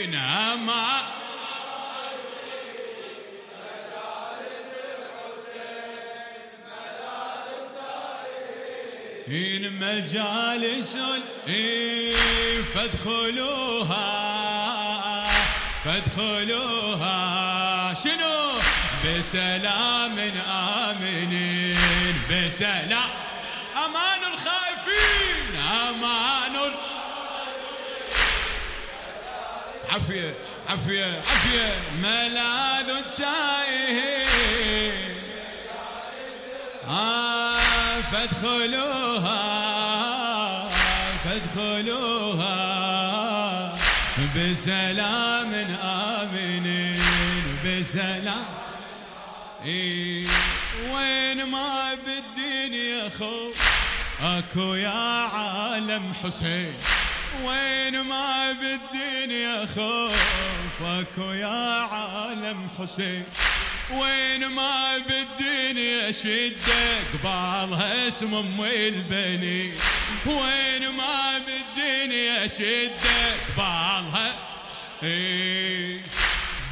الخائفين أما إن مجالس فادخلوها فادخلوها. شنو؟ بسلام آمنين بسلام. أمان الخائفين أمان عفية عفية عفية. ملاذ التائهين آه فادخلوها فادخلوها. بسلام آمنين بسلام. وين ما بالدنيا خوف أكو يا عالم حسين. وين ما بالدنيا خوف اكو يا عالم حسين. وين ما بالدنيا شدة قبالها اسم ام البني وين ما بالدنيا شدة قبالها إيه.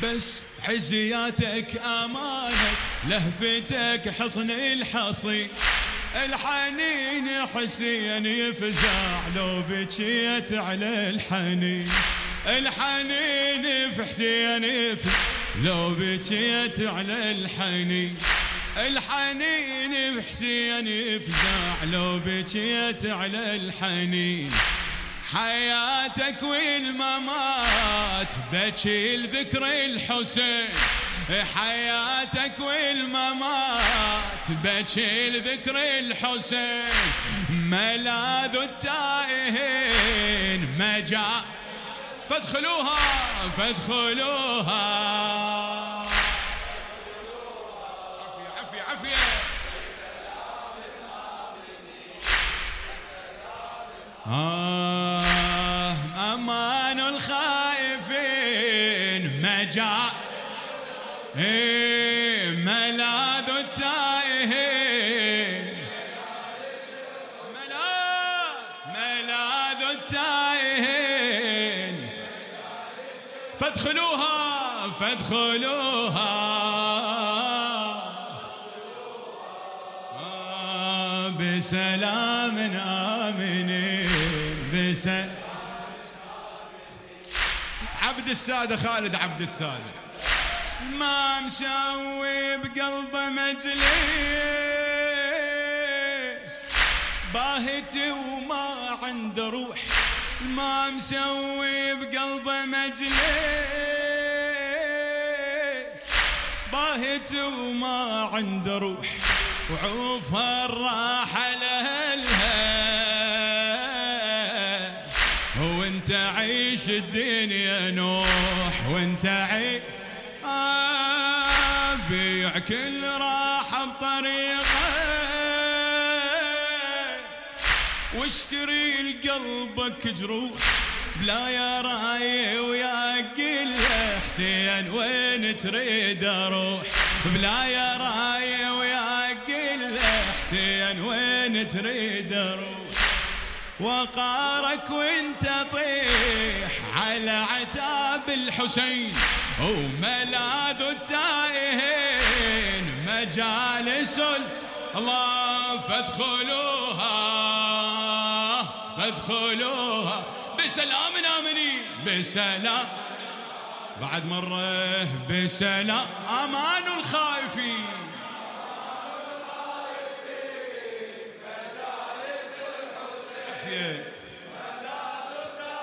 بس حزياتك امانك لهفتك حصن الحصين. الحنين حسين يفزع لو بكيت على الحنين. الحنين في حسين يفزع لو بكيت على الحنين. الحنين في حسين يفزع لو بكيت على الحنين. حياتك والممات بكي الذكر الحسين. حياتك والممات بكي الذكر الحسين ملاذ التائهين مجا فادخلوها فادخلوها. عفية عفية عفية آه أمان الخائفين مجا إيه. فادخلوها فادخلوها. بسلام آمنين بسلام عبد السادة خالد عبد السادة. ما مسوي بقلبه مجلس باهت وما عنده روح ما مسوي بقلبه مجلس باهت وما عنده روح وعوف الراحة لهلها وانت عيش الدنيا نوح وانت عيش بيع كل راحة. واشتري لقلبك جروح بلا يا راي ويا قل حسين وين تريد أروح؟ بلا يا راي ويا قل حسين وين تريد أروح؟ وقارك وانت طيح على عتاب الحسين. وملاذ التائهين. مجالس الله فادخلوها فادخلوها بسلام آمنين بسلام. بعد مرة بسلام. أمان الخائفين.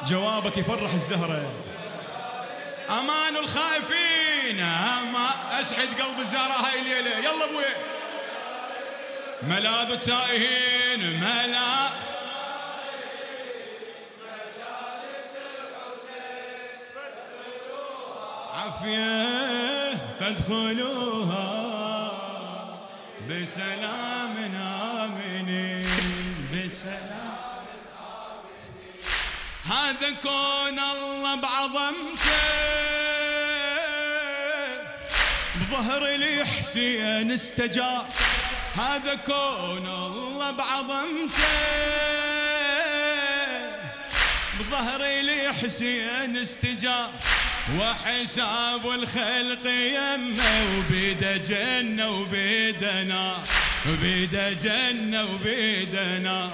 جوابك يفرح الزهرة. أمان الخائفين. أما أسعد قلب الزهرة هاي الليلة. يلا أبوي. ملاذ التائهين. ملا عافية فادخلوها. بسلام آمنين بسلام هذا كون الله بعظمته. بظهر الحسين استجاب. هذا كون الله بعظمته. ظهري لحسين استجاب. وحساب الخلق يمه وبيده جنة وبيده نار. وبيده جنة وبيده نار.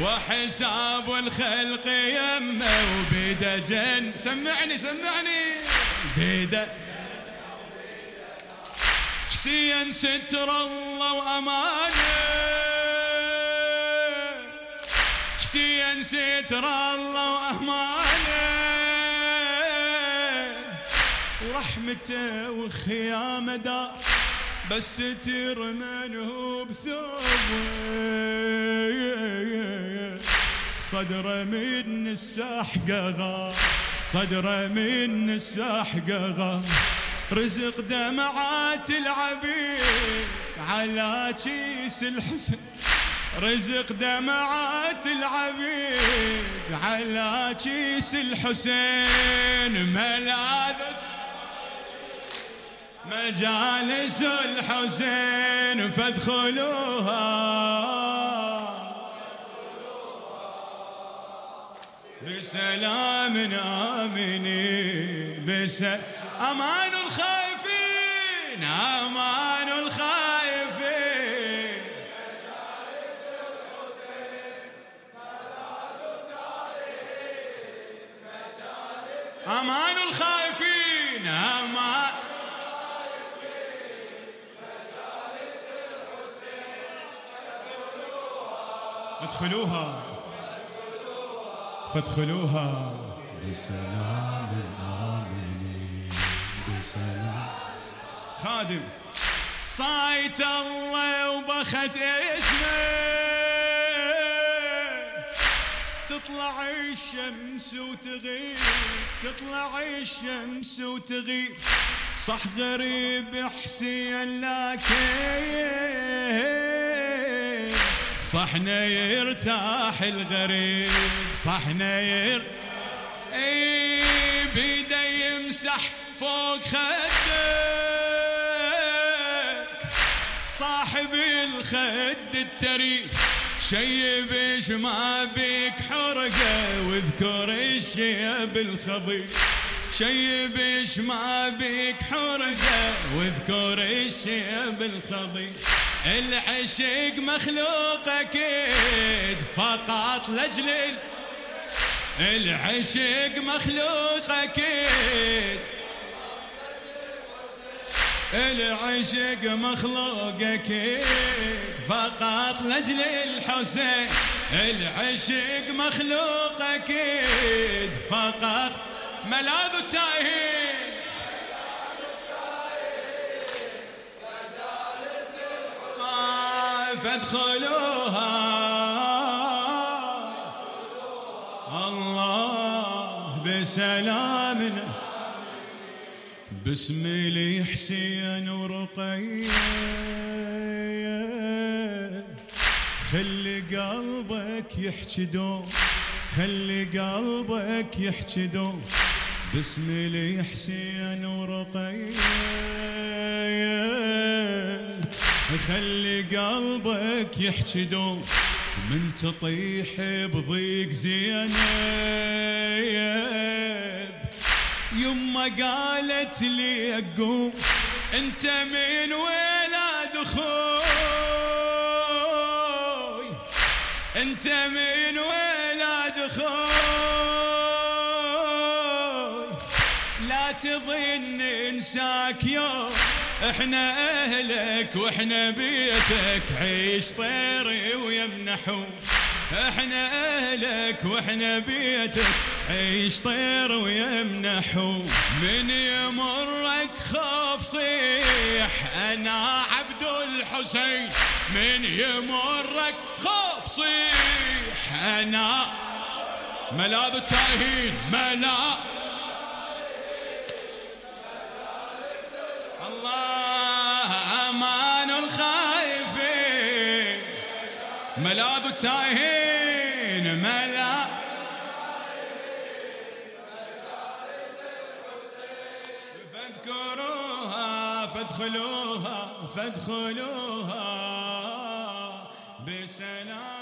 وحساب الخلق يمه وبيده جنة. سمعني سمعني. بيده حسين ستر الله وأمانة. حسين ستر الله وأمانة. ورحمته وخيامه دار بس ستر من هو بثوبه. صدره من الساحقه غار صدره من الساحقه غار رزق دمعات العبيد على كيس الحسن رزق دمعات العبيد على كيس الحسين. ملاذ مجالس الحسين فادخلوها. بسلام آمنين بسلام أمان الخائفين أمان الخائفين ادخلوها فادخلوها. بسلام آمنين بسلام. خادم. صايت الله وبخت إسمه. تطلع الشمس وتغيب. تطلع الشمس وتغيب. صح غريب حسين لكن صحنا يرتاح الغريب صحنا ير اي بيده يمسح فوق خدك. صاحب الخد التريد شيبش ما بيك حرقة واذكر الشيب الخضيب شيبش ما بيك حرقة واذكر الشيب الخضيب العشق مخلوق أكيد فقط لاجل العشق مخلوق أكيد العشق مخلوق أكيد فقط لاجل الحسين العشق مخلوق أكيد فقط ملاذ التاهين فادخلوها الله بسلام. بسم لي حسين ورقية. خلي قلبك يحكي دوم خلي قلبك يحكي دوم بسم لي حسين ورقية. خلي قلبك يحكي دوم من تطيح بضيق زينب. يما قالت لي أقوم. أنت من ولاد أخوي أنت من ولاد أخوي لا تظن إنساك يوم إحنا اهلك وإحنا بيتك عيش طيري ويمنحو إحنا اهلك وإحنا بيتك عيش طير ويمنحو من يمرك خوف صيح أنا عبد الحسين. من يمرك خوف صيح أنا ملاذ التاهين ملاذ ملاذ التايهين ملا. فاذكروها فادخلوها فادخلوها. بسلام.